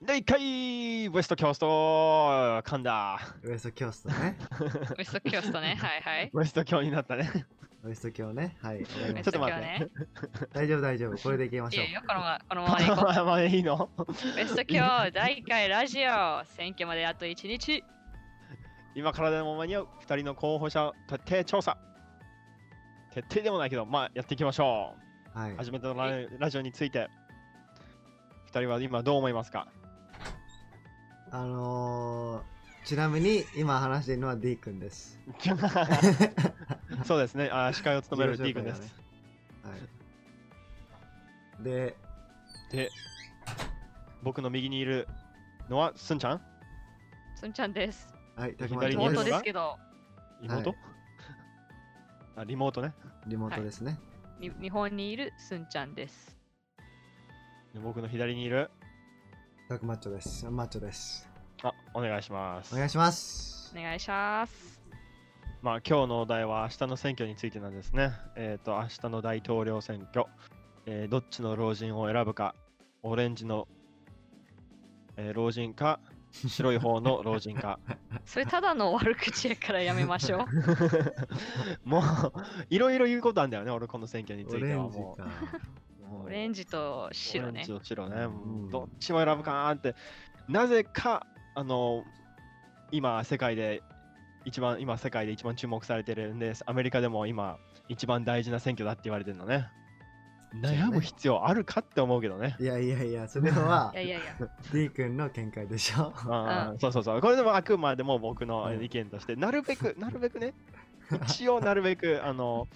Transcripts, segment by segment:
第1回ウエストキャスト噛んだ。ウエストキョストね。ウエストキョストね。はいはい。ウエスト教になったね。ウエスト教ね。はい。わかりウエスましたちょっと待ってね。大丈夫大丈夫。これでいきましょういい。よ、このままこのままでいこまあいいのう。ウエスト今日第1回ラジオ。選挙まであと1日。今からでも間に合う2人の候補者徹底調査。徹底でもないけど、まあやっていきましょはい。う。初めてのララジオについて、2人は今どう思いますか？あのー、ちなみに今話しているのは D 君です。そうですね、あ司会を務める D 君です。はい。で、で、僕の右にいるのはすんちゃん？すんちゃんです。はい、左にいるのが妹ですけど、妹、はあリモートね。リモートですね。に日本にいるすんちゃんです。で僕の左にいる、たくマッチョです。マッチョです。あ、お願いします。お願いします。お願いします。まあ今日のお題は明日の選挙についてなんですね。えっ、と、明日の大統領選挙、えーどっちの老人を選ぶか、オレンジの、えー老人か、白い方の老人か。それただの悪口やからやめましょう。もう、いろいろ言うことあるんだよね、俺この選挙についてオレンジはもう。オレンジと白ねオレンジ。と白ね、どっちも選ぶかなって、なぜか、あの、今、世界で一番、今、世界で一番注目されてるんで、アメリカでも今、一番大事な選挙だって言われてるのね。悩む必要あるかって思うけどね。いやいやいや、それは いやいやいや。D 君の見解でしょ？あーそうそうそう。これでもあくまでも僕のうん意見として、なるべく、なるべくね、一応なるべく、あの、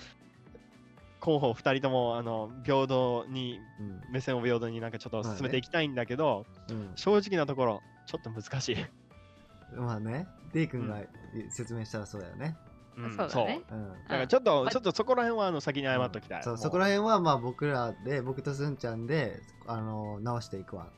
候補2人ともあの平等に、うん。目線を平等になんかちょっと進めていきたいんだけど、うん。正直なところ、ちょっと難しい。まあね、D 君が説明したらそうだよね。うんそうだねうん。だからちょっと、まちょっとそこら辺はあの先に謝っときたい。そうそこら辺はまあ僕らで僕とすんちゃんであの直していくわ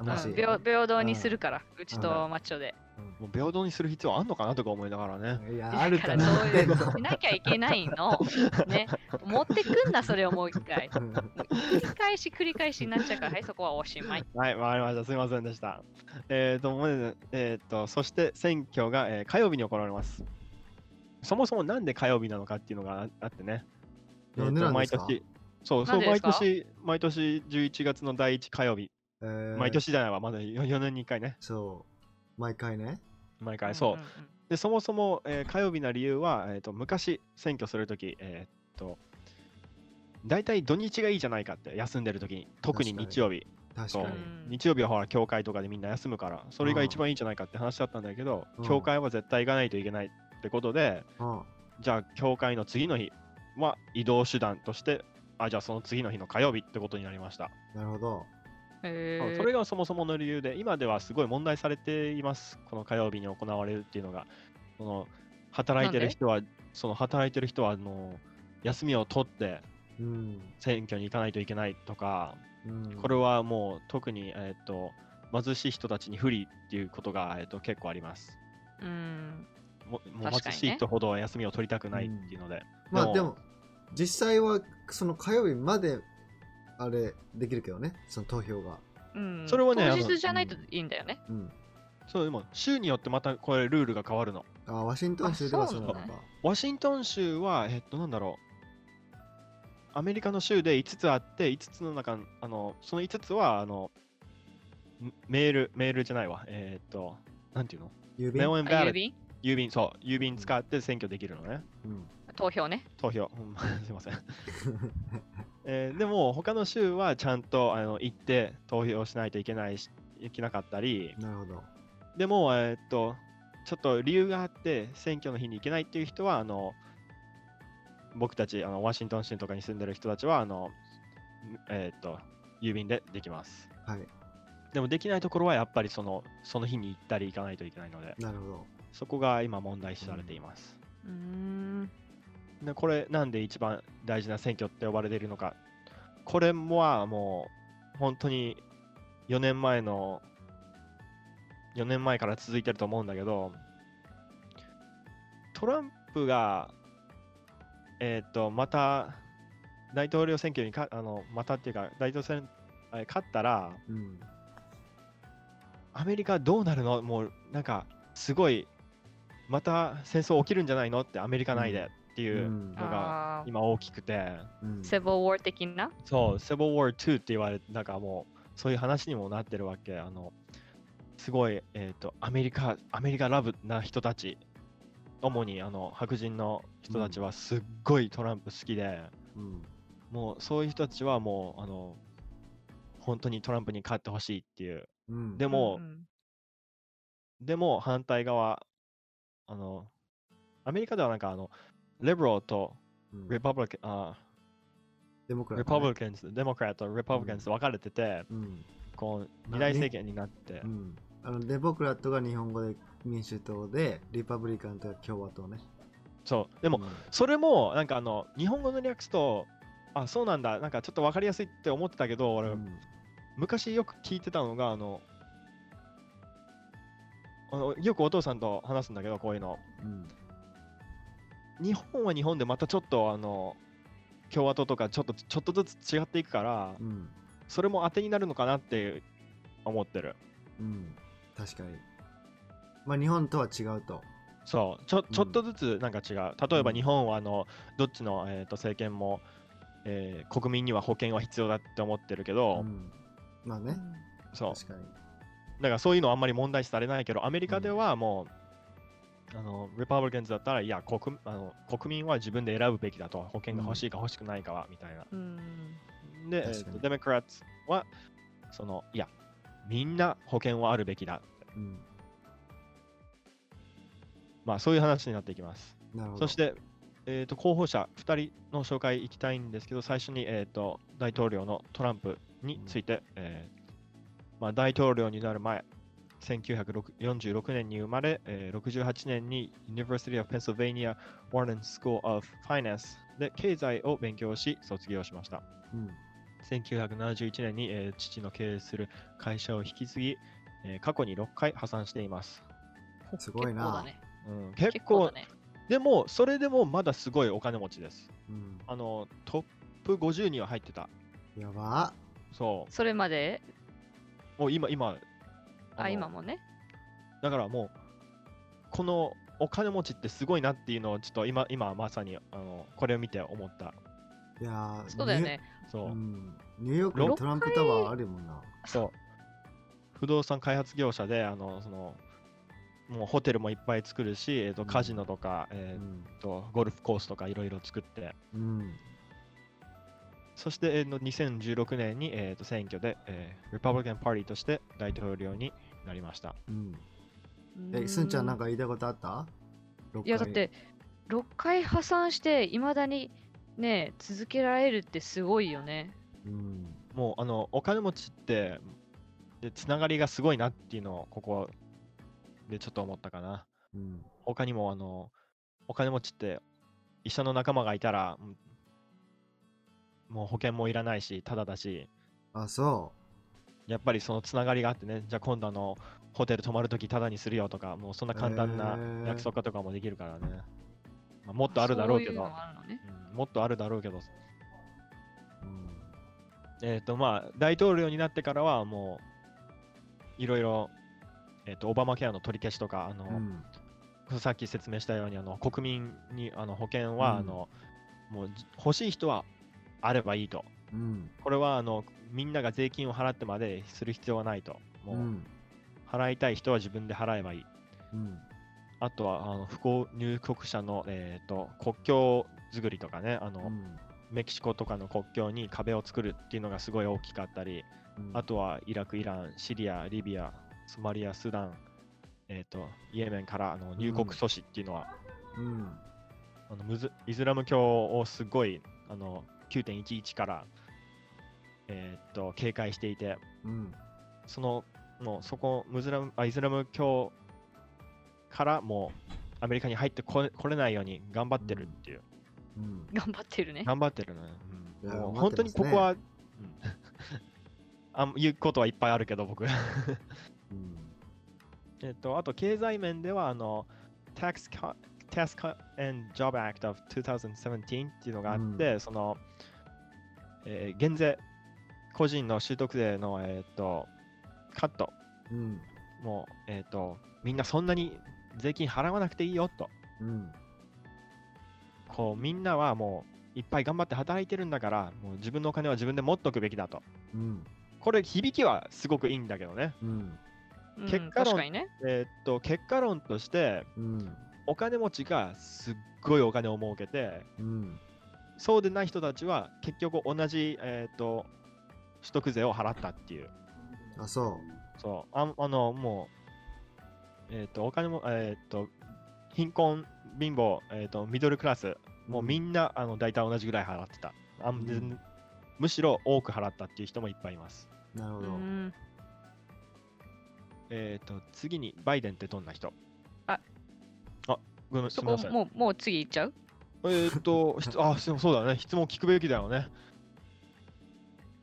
うんもし、平平等にするから、うちとマッチョで。もう平等にする必要あんのかなとか思いながらね。いやだあるからそういうしなきゃいけないの。ね。持ってくんな、それをもう一回。うん繰り返し繰り返しになっちゃうから、はい、そこはおしまい。はい、わかりました。すみませんでした。えっ、と、もうねえっ、と、そして選挙が、えー火曜日に行われます。そもそもなんで火曜日なのかっていうのがああってね。なんでなんですか？毎年、そう、そう、毎年、毎年11月の第1火曜日、えー毎年じゃないわ、まだ 4, 年に1回ね、そう毎回ね。毎回、そう。んん。んで、そもそも、えー火曜日な理由は、えー、と昔、選挙するとき、えっ、と、大体土日がいいじゃないかって、休んでるときに、特に日曜日。確かに。う。ん日曜日はほら、教会とかでみんな休むから、それが一番いいんじゃないかって話だったんだけど、うん。教会は絶対行かないといけないってことで、うん。じゃあ、教会の次の日は移動手段として、あ、じゃあその次の日の火曜日ってことになりました。なるほどへーそれがそもそもの理由で、今ではすごい問題されています、この火曜日に行われるっていうのが。その働いてる人は、その働いてる人はあの休みを取ってうん選挙に行かないといけないとか、うんこれはもう特に、えっと貧しい人たちに不利っていうことが、えっと結構あります。うん。も貧しい人ほど休みを取りたくないっていうので。まあでも実際はその火曜日まであれできるけどねその投票がうん、それはね当日じゃないといいんだよね。うんそうでも州によってまたこれルールが変わるの。あワシントン州ではあそうなのかなんだワシントン州は、えっと、なんだろう。アメリカの州で5つあって、5つの中、あのその5つは、あの、んメール、メールじゃないわ。えっと、なんていうの？郵便？ン郵便？郵便、そう、郵便使って選挙できるのね。うん投票ね。投票。うん すいません。えーでも、他の州はちゃんとあの行って投票しないといけないし、いけなかったり、なるほどでも、えーっと、ちょっと理由があって、選挙の日に行けないっていう人は、あの、僕たち、あのワシントン州とかに住んでる人たちは、あの、えーっと、郵便でできます。はいでも、できないところは、やっぱりその、その日に行ったり行かないといけないので、なるほどそこが今問題視されています。うーん。でこれ、なんで一番大事な選挙って呼ばれているのか。これはもう、本当に4年前の、4年前から続いてると思うんだけど、トランプが、えっ、と、また、大統領選挙にか、あの、またっていうか、大統領選、え勝ったら、うん。アメリカどうなるの？もうなんかすごいまた戦争起きるんじゃないの？ってアメリカ内でっていうのがあ今大きくて、うん。ーセブルウォー的な？そう、セブルウォー2って言われて、なんかもうそういう話にもなってるわけ。あのすごい、えっ、と、アメリカ、アメリカラブな人たち、主にあの白人の人たちはすっごいトランプ好きで、うん。もうそういう人たちはもう、あの、本当にトランプに勝ってほしいっていう。うん。でも、うん。でも反対側、あの、アメリカではなんかあの、レブロとうん。レパブリカン、あ。デモクラレットね。パブリカンズ、デモクラット、レパブリカンズ分かれてて、うん。こうあ二大ね政権になって。う、ん。あのデモクラットが日本語で民主党でリパブリカンと共和党ね。そう、でも、それもなんかあの日本語の略すと、あ、そうなんだ、なんかちょっと分かりやすいって思ってたけど、俺、うん。昔よく聞いてたのが、あの、あのよくお父さんと話すんだけど、こういうの。うん日本は日本でまたちょっとあの共和党とかちょっとちょっとずつ違っていくから、うん。それも当てになるのかなって思ってる。うん。確かに。まあ日本とは違うと。そう、ちょん。ちょっとずつなんか違う。例えばうん。日本はあのどっちの、えー、と政権も、えー国民には保険は必要だって思ってるけど、うん。まあね。そう。だからそういうのはあんまり問題視されないけど、アメリカではもう、あの、レパブリカンズだったら、いや国あの、国民は自分で選ぶべきだと、保険が欲しいか欲しくないかは、みたいな。うんで、えとデモクラッツは、その、いや、みんな保険はあるべきだ。うんまあ、そういう話になっていきます。なるほどそして、えー、と候補者2人の紹介いきたいんですけど、最初に、えー、と大統領のトランプについて、えーまあ、大統領になる前、1946年に生まれ、えー68年に University of Pennsylvania Warren School of Finance で経済を勉強し、卒業しました。うん1971年に、えー父の経営する会社を引き継ぎ、えー過去に6回破産しています。すごいな結構だね。うん、結構ね。でも、それでもまだすごいお金持ちです。うんあの、トップ50には入ってた。やばそそれまで、う。もう今、今、あ、の今もね。だからもう、このお金持ちってすごいなっていうのを、ちょっと今、今まさにあのこれを見て思った。いやーそうだよね。そう。うんニューヨークにトランプタワーあるもんなそう。不動産開発業者で、あの、その、もうホテルもいっぱい作るし、えーとうんカジノとか、うえーんとゴルフコースとかいろいろ作って、うんそして、えーの2016年に、えーと選挙で、えー、リパブリカンパーティーとして大統領になりました。うんうえすんちゃんなんか言いたいことあった？いやだって6回破産していまだにね続けられるってすごいよね。うんもう、あの、お金持ちって、でつながりがすごいなっていうのを、ここでちょっと思ったかな。うん他にも、あの、お金持ちって、医者の仲間がいたら、うんもう保険もいらないし、ただだし、あそやっぱりそのつながりがあってね、じゃあ今度あの、ホテル泊まるときただにするよとか、もうそんな簡単な約束とかもできるからね。まあ、もっとあるだろうけど。そういうのがあるのね。うんもっとあるだろうけど、ううん。えっ、とまあ、大統領になってからはもう、いろいろ、えっ、と、オバマケアの取り消しとか、あの、うん。さっき説明したように、あの国民にあの保険は、うん。あのもうじ欲しい人はあればいいと。うん。これはあのみんなが税金を払ってまでする必要はないと。もう、うん。払いたい人は自分で払えばいい。うん。あとはあの不幸入国者の、えー、と国境作りとかね。あの、うん。メキシコとかの国境に壁を作るっていうのがすごい大きかったり、うん。あとはイラク、イラン、シリア、リビア、ソマリア、スーダン、えー、とイエメンからあの入国阻止っていうのは、うん。あのムズイスラム教をすごいあの9.11から、えーっと警戒していて、うん。そのもうそこムズラムあイスラム教からもうアメリカに入ってこれ来れないように頑張ってるっていう、うん。頑張ってるね。頑張ってるね、うん。もう本当にここは、うん。あん言うことはいっぱいあるけど僕。うん。えっとあと経済面ではあの Tax Cut and Job Act of 2017っていうのがあって、その、えー減税、個人の所得税の、えーっとカットうんもう、えっ、と、みんなそんなに税金払わなくていいよと。うん。こう、みんなはもう、いっぱい頑張って働いてるんだから、もう自分のお金は自分で持っとくべきだと。うん。これ、響きはすごくいいんだけどね。うん。うん結果論確かにね。えっ、と、結果論として、うん。お金持ちがすっごいお金を儲けて、うん。そうでない人たちは結局同じ、えっ、と、取得税を払ったっていう。あ、そそう、ああの、もう、えっ、と、お金も、えっ、と、貧困、貧乏、えっ、と、ミドルクラス、う。もうみんな、あの、大体同じぐらい払ってた。あうんむしろ多く払ったっていう人もいっぱいいます。うなるほど。ん。えっ、と、次に、バイデンってどんな人？ごめん、すそみません。こもうもう次行っちゃう？えっ、と、質あ、そうそうだね。質問聞くべきだよね。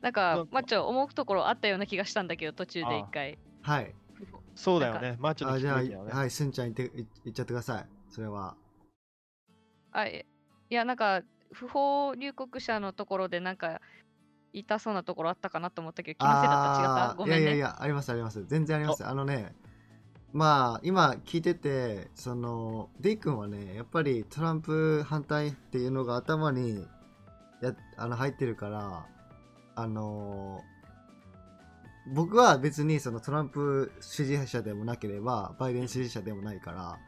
なんか、かまあちょ、思うところあったような気がしたんだけど、途中で一回。はい。そうだよね。まあちょっとあ、じゃあ、聞くべきだよね。はい、すんちゃん言って、い言っちゃってください。それは。あ、いいや、なんか、不法入国者のところで、なんか、痛そうなところあったかなと思ったけど、気のせいだった？違った？ごめんね。いやいやいや、ありますあります。全然あります。あのね、まあ、今聞いてて、その、デイ君はね、やっぱりトランプ反対っていうのが頭にやあの入ってるから、あの僕は別にそのトランプ支持者でもなければ、バイデン支持者でもないから、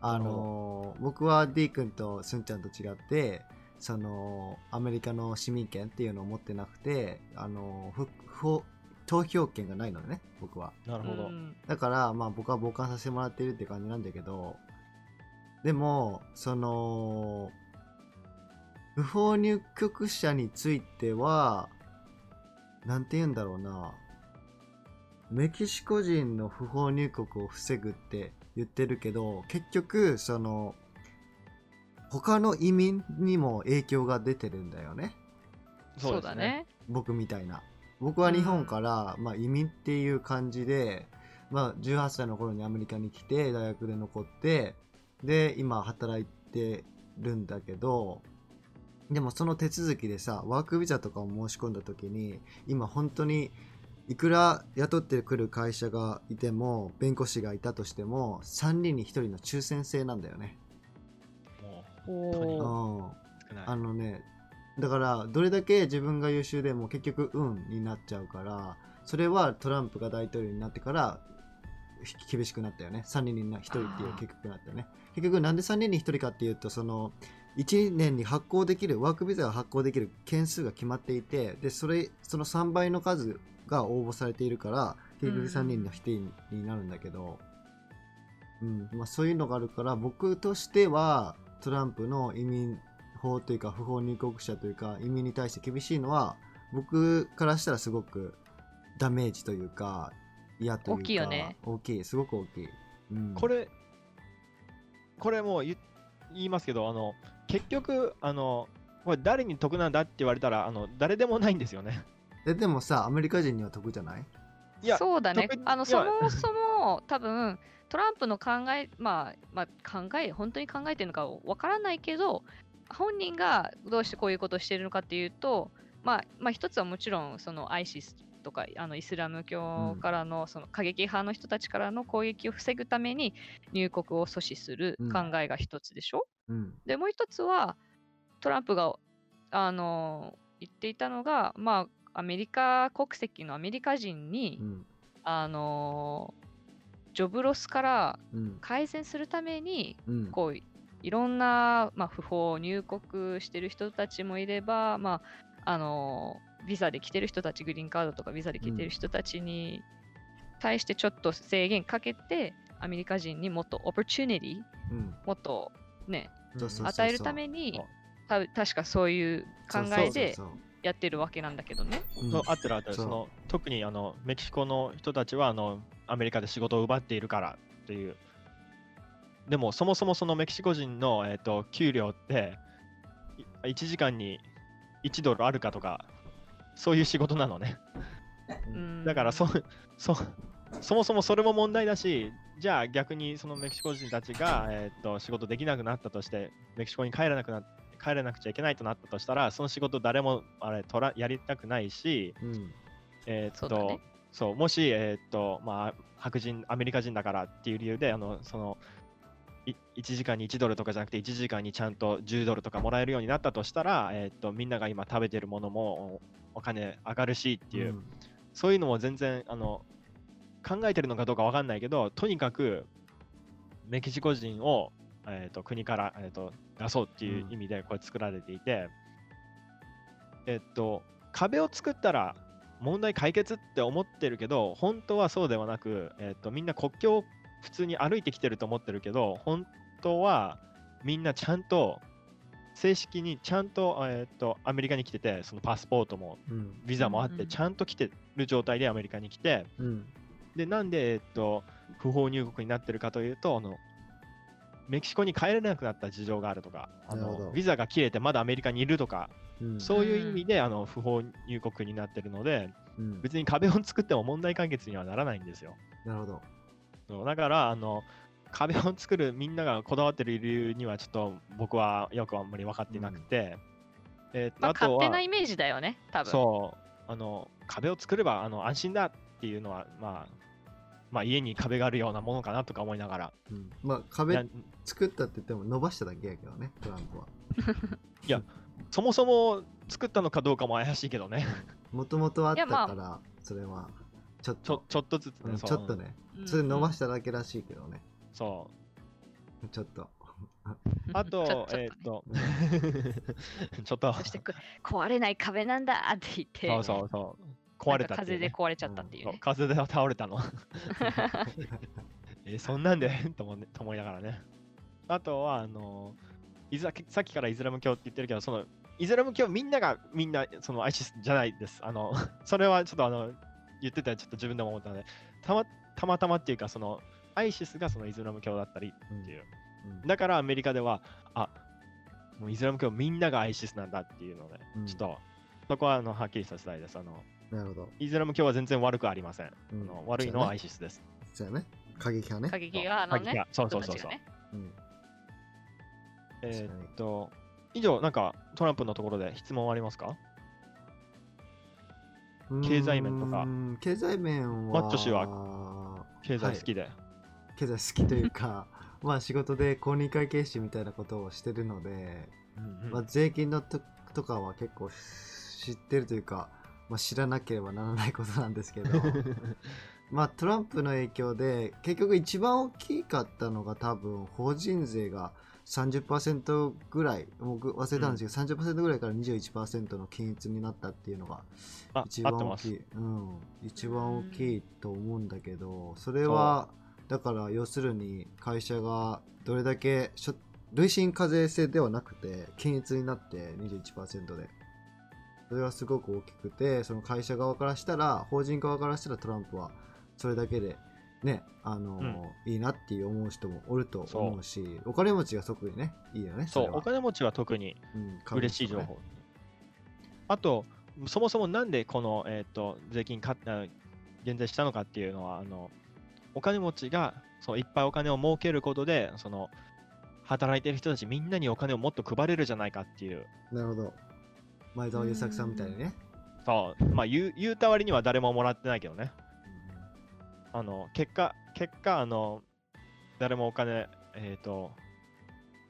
あの僕は D 君とスンちゃんと違って、そのアメリカの市民権っていうのを持ってなくて、あの不不法投票権がないのね、僕は。なるほど。うんだから、まあ僕は傍観させてもらってるって感じなんだけど、でも、その、不法入国者については、なんて言うんだろうな、メキシコ人の不法入国を防ぐって言ってるけど、結局、その、他の移民にも影響が出てるんだよね。そうだね。僕みたいな僕は日本から、まあ、移民っていう感じで、まあ、18歳の頃にアメリカに来て大学で残ってで今働いてるんだけどでもその手続きでさワークビザとかを申し込んだ時に今本当にいくら雇ってくる会社がいても弁護士がいたとしても3人に1人の抽選制なんだよね。もおうん。あのねだからどれだけ自分が優秀でも結局運になっちゃうからそれはトランプが大統領になってからひ厳しくなったよね。3人に1人っていう結局なったよね。結局なんで3人に1人かっていうとその1年に発行できるワークビザが発行できる件数が決まっていてでそれその3倍の数が応募されているから結局3人の1人になるんだけど、うん。まあ、そういうのがあるから僕としてはトランプの移民法というか不法入国者というか移民に対して厳しいのは僕からしたらすごくダメージというか嫌というか大きいよね。大きい。すごく大きい、うん、これ、これもう言言いますけど、あの結局あの、これ誰に得なんだって言われたら、あの誰でもないんですよね。えでもさアメリカ人には得じゃない？いや、そうだね。あのそもそも多分トランプの考え、まあ、まあ、考え、本当に考えてるのかわからないけど、本人がどうしてこういうことをしているのかっていうと、まあ、まあ、一つはもちろん、その ISIS とかあのイスラム教からのその過激派の人たちからの攻撃を防ぐために入国を阻止する考えが一つでしょ、うん。でもう一つはトランプがあの言っていたのが、まあ、アメリカ国籍のアメリカ人に、うん。あのジョブロスからうん。改善するためにうん。こういろんな、まあ、不法入国してる人たちもいれば、まあ、あのビザで来てる人たちグリーンカードとかビザで来てる人たちに対してちょっと制限かけて、アメリカ人にもっとオプチュニティうんもっとね与えるためにた確かそういう考えでやってるわけなんだけどね。そうそう合ってる合ってるその特にあのメキシコの人たちはあのアメリカで仕事を奪っているからっていうでもそもそもそのメキシコ人の、えー、と給料ってい1時間に1ドルあるかとかそういう仕事なのね。うん。だからそそそもそもそれも問題だしじゃあ逆にそのメキシコ人たちが、えー、と仕事できなくなったとしてメキシコに帰らなくな帰らなくちゃいけないとなったとしたらその仕事誰もあれ取らやりたくないし、うん。えーっと、そうもし、えーっとまあ、白人、アメリカ人だからっていう理由で、あのそのい1時間に1ドルとかじゃなくて、1時間にちゃんと10ドルとかもらえるようになったとしたら、えーっとみんなが今食べてるものもおお金上がるしっていう、ん。そういうのも全然あの考えてるのかどうかわかんないけど、とにかくメキシコ人を、えー、と国から、えー、と出そうっていう意味でこれ作られていて、えっ、と、壁を作ったら問題解決って思ってるけど、本当はそうではなく、えっ、と、みんな国境を普通に歩いてきてると思ってるけど、本当はみんなちゃんと正式にちゃんと,、えー、とアメリカに来てて、そのパスポートもうん。ビザもあって、ちゃんと来てる状態でアメリカに来て、うん。で、なんで、えっと、不法入国になってるかというと、あのメキシコに帰れなくなった事情があるとか、あのビザが切れてまだアメリカにいるとか、うん。そういう意味であの不法入国になってるので、うん。別に壁を作っても問題解決にはならないんですよ。なるほどそうだから、あの壁を作るみんながこだわってる理由にはちょっと僕はよくあんまり分かってなくて、えーとまあ、あとは勝手なイメージだよね、多分。そうあの壁を作ればあの安心だっていうのは、まあ、まあ家に壁があるようなものかなとか思いながら、うん。まあい壁や作ったって言っても伸ばしただけやけどねトランプは。そもそも作ったのかどうかも怪しいけどね、もともとあったからそれはちょっちょとちょっとずつね、うんちょっとね。うんそれ伸ばしただけらしいけどねそう。ちょっと あと、ちょえーっとと、ちょっと、そしてく壊れない壁なんだって言って、そうそうそう、壊れた風で壊れちゃったっていうね。そう風で倒れたの。え、そんなんでと思,、ね、と思いながらね。あとは、あのイザさっきからイスラム教って言ってるけど、そのイスラム教みんながみんなそのアイシスじゃないです。あのそれはちょっとあの言ってたらちょっと自分でも思ったので、たまたまたまっていうか、そのアイシスがそのイスラム教だったりっていう。うん。だからアメリカでは、あもうイスラム教みんながアイシスなんだっていうので、うん。ちょっとそこはあのはっきりさせたいです。あのなるほど。イスラム教は全然悪くありません。うん。あの悪いのはアイシスです。そうやね。過激派ね。過激側のね。そうそうそうそう。ねう。ん。えーっと、以上、なんかトランプのところで質問ありますか？経済面とか。うーん経済面はマッチョ氏は経済好きで。経済好きというか まあ仕事で公認会計士みたいなことをしてるので、うんうんまあ、税金のととかは結構知ってるというか、まあ、知らなければならないことなんですけど まあトランプの影響で結局一番大きかったのが多分法人税が30%ぐらい僕忘れたんですけど、30%ぐらいから21%の均一になったっていうのがあ、一番大きい、。うん、一番大きいと思うんだけどそれはだから要するに会社がどれだけしょ累進課税制ではなくて均一になって21%で。それはすごく大きくてその会社側からしたら法人側からしたらトランプはそれだけでねあのいいなっていう思う人もおると思うしお金持ちが即にねいいよねそう、お金持ちは特にうん嬉しい情報。あと、そもそもなんでこの、えー、と税金かあ減税したのかっていうのは、あのお金持ちがそういっぱいお金を儲けることで、その働いてる人たちみんなにお金をもっと配れるじゃないかっていう、なるほど。前澤友作さんみたいにね。そう。まあ言う言うた割には誰ももらってないけどね。あの結果、結果、あの誰もお金、えっ、と、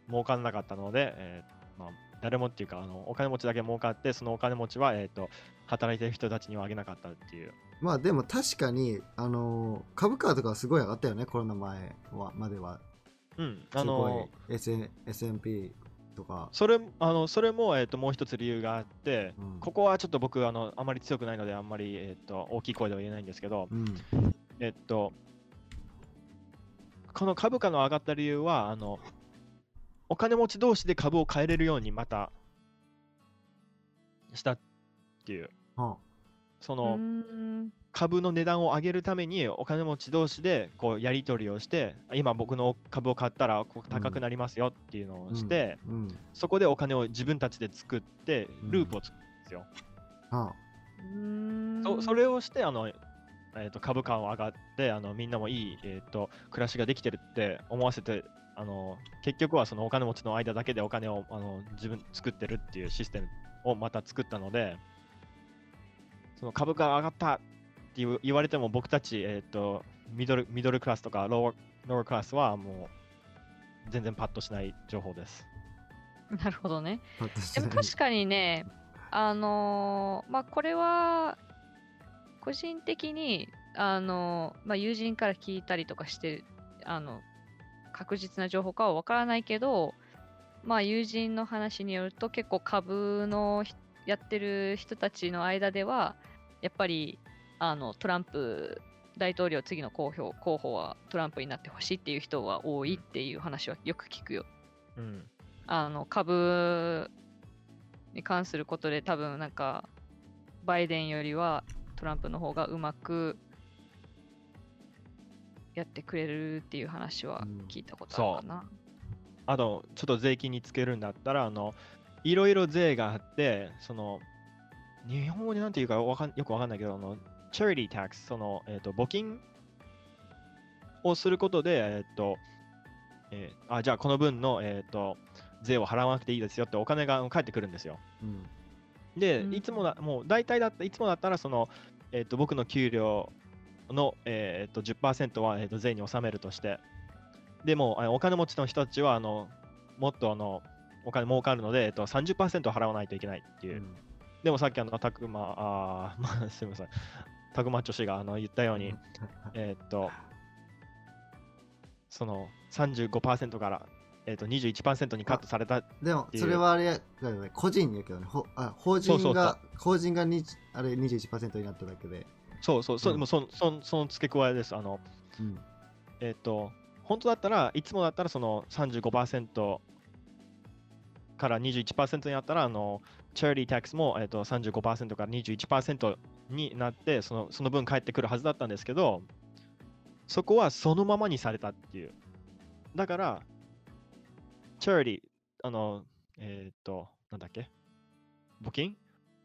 儲からなかったので、えーまあ、誰もっていうかあの、お金持ちだけ儲かって、そのお金持ちは、えっ、と、働いてる人たちにはあげなかったっていう。まあでも確かに、あのー株価とかはすごい上がったよね、コロナ前はまでは。うん、あの、い SN S&P とか。それあのそれも、えー、ともう一つ理由があって、うんここはちょっと僕あの、あまり強くないので、あんまり、えー、と大きい声では言えないんですけど、うん。えっと、この株価の上がった理由は、あの、お金持ち同士で株を買えれるようにまたしたっていう、その株の値段を上げるためにお金持ち同士でこうやり取りをして、今僕の株を買ったらこう高くなりますよっていうのあをして、うん。そこでお金を自分たちで作って、ループを作るんですよ。はうーん。そそれをしてあの、えー、と株価を上がってあのみんなもいい、えー、と暮らしができてるって思わせてあの結局はそのお金持ちの間だけでお金をあの自分作ってるっていうシステムをまた作ったのでその株価が上がった言う言われても僕たち、えっ、と、ミドル、ミドルクラスとかローワロークラスはもう全然パッとしない情報です。なるほどね。でも確かにね、あのーまあこれは個人的に、あのーまあ、友人から聞いたりとかして、あの確実な情報かはわからないけど、まあ友人の話によると結構株のひやってる人たちの間では、やっぱりあのトランプ大統領次の候補候補はトランプになってほしいっていう人は多いっていう話はよく聞くよ。うん。あの株に関することで多分なんかバイデンよりはトランプの方がうまくやってくれるっていう話はうん聞いたことあるかな。あと、ちょっと税金につけるんだったら、あの、いろいろ税があって、その、日本語でなんていうかわかんよくわかんないけど、あの、チャリティータックス、その、えっ、と、募金をすることで、えっ、と、えーあ、じゃあこの分の、えっ、と、税を払わなくていいですよってお金が返ってくるんですよ。うんで、うんいつもだ、もう大体だった、いつもだったら、その、えっ、と、僕の給料の、えっ、と、10%は、えー、と税に納めるとして、でも、お金持ちの人たちは、あの、もっと、あの、お金儲かるので、えっ、と、30%払わないといけないっていう。うんでもさっき、あの、たくま、あー まあ、すみません。たくま女子があの言ったように、えっ、と、その35%から、えー、と21%にカットされたでもそれはあれやだよね。個人やけどねほあ法人が法人がにあれ21%になっただけで、そうそう、そううん。もうそそそその付け加えです。あの、うん。えっ、と、本当だったらいつもだったらその35%から21%になったら、あの、チャリティータックスも、えー、と35%から21%になってその、その分返ってくるはずだったんですけど、そこはそのままにされたっていう。だから、チャリティー、あの、えっ、と、なんだっけ募金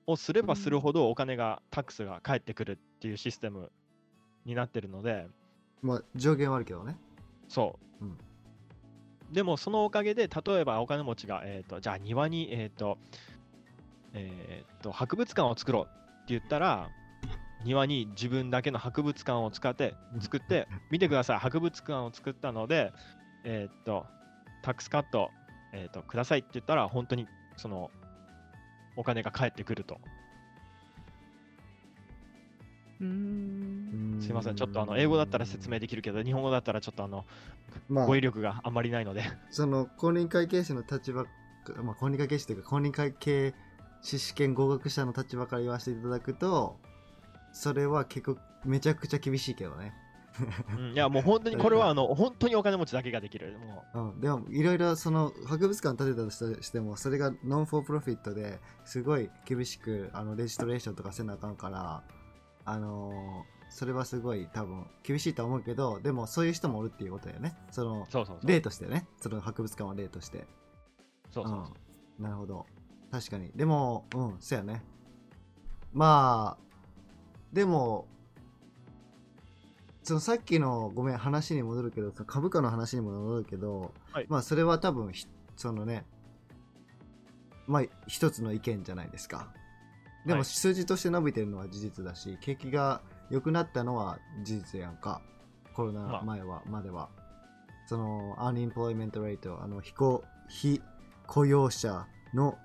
をすればするほどお金が、タックスが返ってくるっていうシステムになってるので、まあ上限はあるけどね。そう。うん。でもそのおかげで、例えばお金持ちが、えっ、と、じゃあ庭に、えっ、と、えっ、と、博物館を作ろうって言ったら、庭に自分だけの博物館を使って、作って、見てください、博物館を作ったので、えっ、と、タックスカット、えっ、と、くださいって言ったら、本当に、その、お金が返ってくると。うーん。すいません、ちょっとあの、英語だったら説明できるけど、日本語だったらちょっとあの、まあ語彙力があんまりないので。その公認会計士の立場まあ公認会計士というか公認会計士試験合格者の立場から言わせていただくとそれは結構めちゃくちゃ厳しいけどねうん。いや、もう本当にこれはあの、本当にお金持ちだけができる。もう。ん、でもいろいろその博物館建てたとしてもそれがノンフォープロフィットですごい厳しくあのレジストレーションとかせなあかんからあのーそれはすごい多分厳しいとは思うけどでもそういう人もおるっていうことだよね。その。例としてね。その博物館は例として。そうそうそう。うん、なるほど。確かに。でもうんそうやね。まあでもそのさっきのごめん話に戻るけど株価の話にも戻るけど、はい。まあそれは多分ひそのねまあ一つの意見じゃないですか。でもはい。数字として伸びてるのは事実だし景気が良くなったのは事実やんか。コロナ前は、までは。そのアンインプロイメントレートあの非雇非雇用者の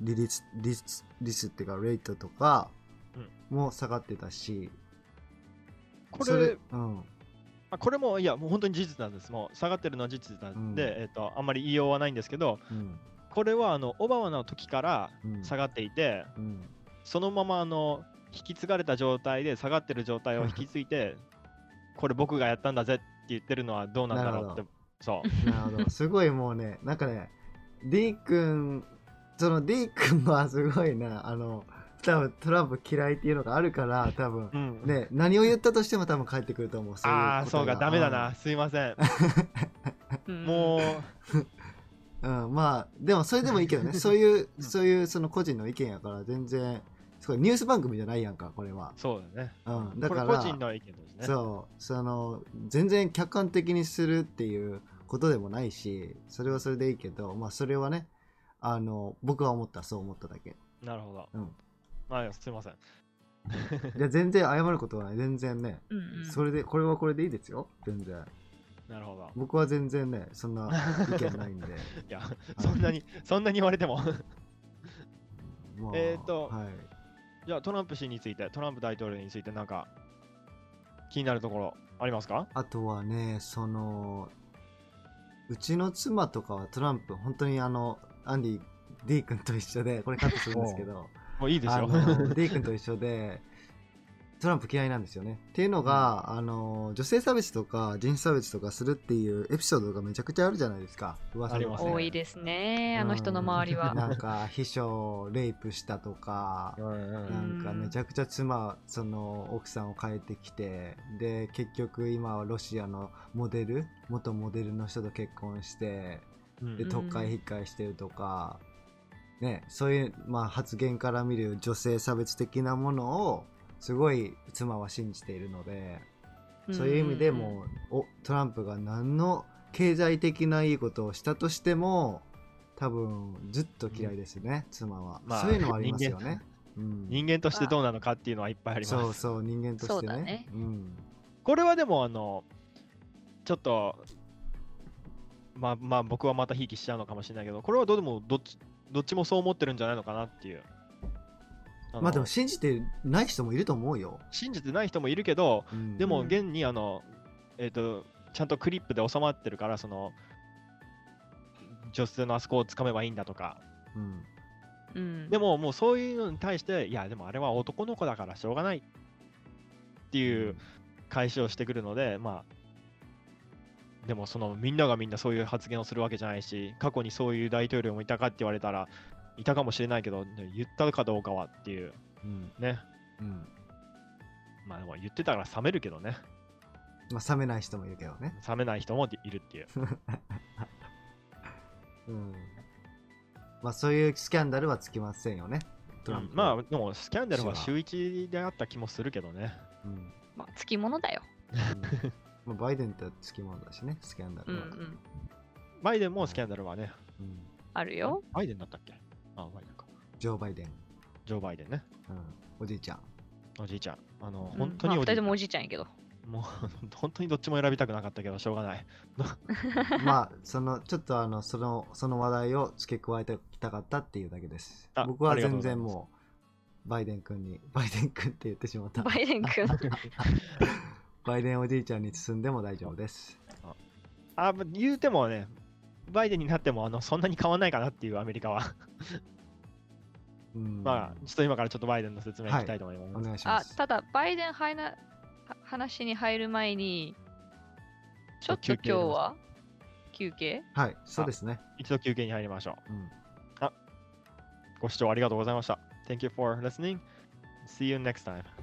利率率率っていうかレートとかも下がってたし、そこれ、うんまあ、これも、いや、もう本当に事実なんです。もう下がってるのは事実なんで、うんえっ、と、あんまり言いようはないんですけど、うんこれはあの、オバマの時からうん下がっていて、うんそのままあの、引き継がれた状態で下がってる状態を引き継いで、これ僕がやったんだぜって言ってるのはどうなんだろうって。そう。なるほどすごいもうねなんかね D 君その D 君はすごいなあの多分トランプ嫌いっていうのがあるから多分。うん。ね何を言ったとしても多分返ってくると思う。ああ、そうか、ダメだうな。すいません。うん。もう。ん、まあでもそれでもいいけどね。そういうそういうその個人の意見やから全然すごいニュース番組じゃないやんかこれは。う、、そうだね。うん、だこかられ個人の意見ですね。そう。その全然客観的にするっていうことでもないしそれはそれでいいけどまあそれはねあの僕は思った。そう思っただけ。なるほど。うん。まあ、すいません。いや全然謝ることはない全然ね、うんうん。それでこれはこれでいいですよ。全然。なるほど。僕は全然ねそんな意見ないんで。いや、そんなに、そんなに言われても。まあえーとはい。じゃあトランプ氏について、トランプ大統領についてなんか気になるところありますか？あとはねそのうちの妻とかはトランプ本当にあのアンディ D 君と一緒でこれカットするんですけどもういいですよ。あの D 君と一緒でトランプ嫌いなんですよね。っていうのが、あの女性差別とか人種差別とかするっていうエピソードがめちゃくちゃあるじゃないですか。噂ありますね。多いですね、あの人の周りは。なんか秘書をレイプしたとかうんうんなんかめちゃくちゃ妻その奥さんを変えてきてで結局今はロシアのモデル元モデルの人と結婚してうんでうん。特会引っかえしてるとか、ね、そういう、まあ、発言から見る女性差別的なものをすごい妻は信じているので、そういう意味でもおトランプが何の経済的ないいことをしたとしても多分ずっと嫌いですよね、妻は、まあそういうのはありますよね。うん。人間としてどうなのかっていうのはいっぱいあります。そうそう人間としてね。ね。うん、これはでもあのちょっとまあまあ僕はまたひいきしちゃうのかもしれないけどこれはどうでもどっちどっちもそう思ってるんじゃないのかなっていう。まあでも信じてない人もいると思うよ、信じてない人もいるけどうん。でもうん現にあの、えっ、とちゃんとクリップで収まってるからその女性のあそこをつかめばいいんだとか。うん。うん、でももうそういうのに対していやでもあれは男の子だからしょうがないっていう返しをしてくるのでまあでもそのみんながみんなそういう発言をするわけじゃないし過去にそういう大統領もいたかって言われたらいたかもしれないけど言ったかどうかはっていううん。ね。うん。まあでも言ってたから冷めるけどね。まあ冷めない人もいるけどね、冷めない人もいるっていう。うん、まあそういうスキャンダルはつきませんよねトランプ。はまあでもスキャンダルは。週一であった気もするけどね。うん。まあ、つきものだよ。うんまあ、バイデンってつきものだしねスキャンダルは、うんうん。バイデンもスキャンダルはね。うん。あるよ。バイデンだったっけ？あバイデンか。ジョー・バイデン、ジョー・バイデンね。うん、おじいちゃん。おじいちゃん。あのうん。本当におじいちゃん。まあ二人ともおじいちゃんやけど。もう 本当にどっちも選びたくなかったけどしょうがない。まあそのちょっとあのそのその話題を付け加えてきたかったっていうだけです。あ僕は全然もうバイデン君にバイデン君って言ってしまった。バイデン君。バイデンおじいちゃんに進んでも大丈夫です。あま言うてもねバイデンになってもあのそんなに変わんないかなっていうアメリカは。うん。まあちょっと今からちょっとバイデンの説明い。きたいと思います、お願いしまあ、すただ、バイデンはなは話に入る前に、ちょっと今日は休憩？はいそうですね。一度休憩に入りましょう。うん。ご視聴ありがとうございました。Thank you for listening. See you next time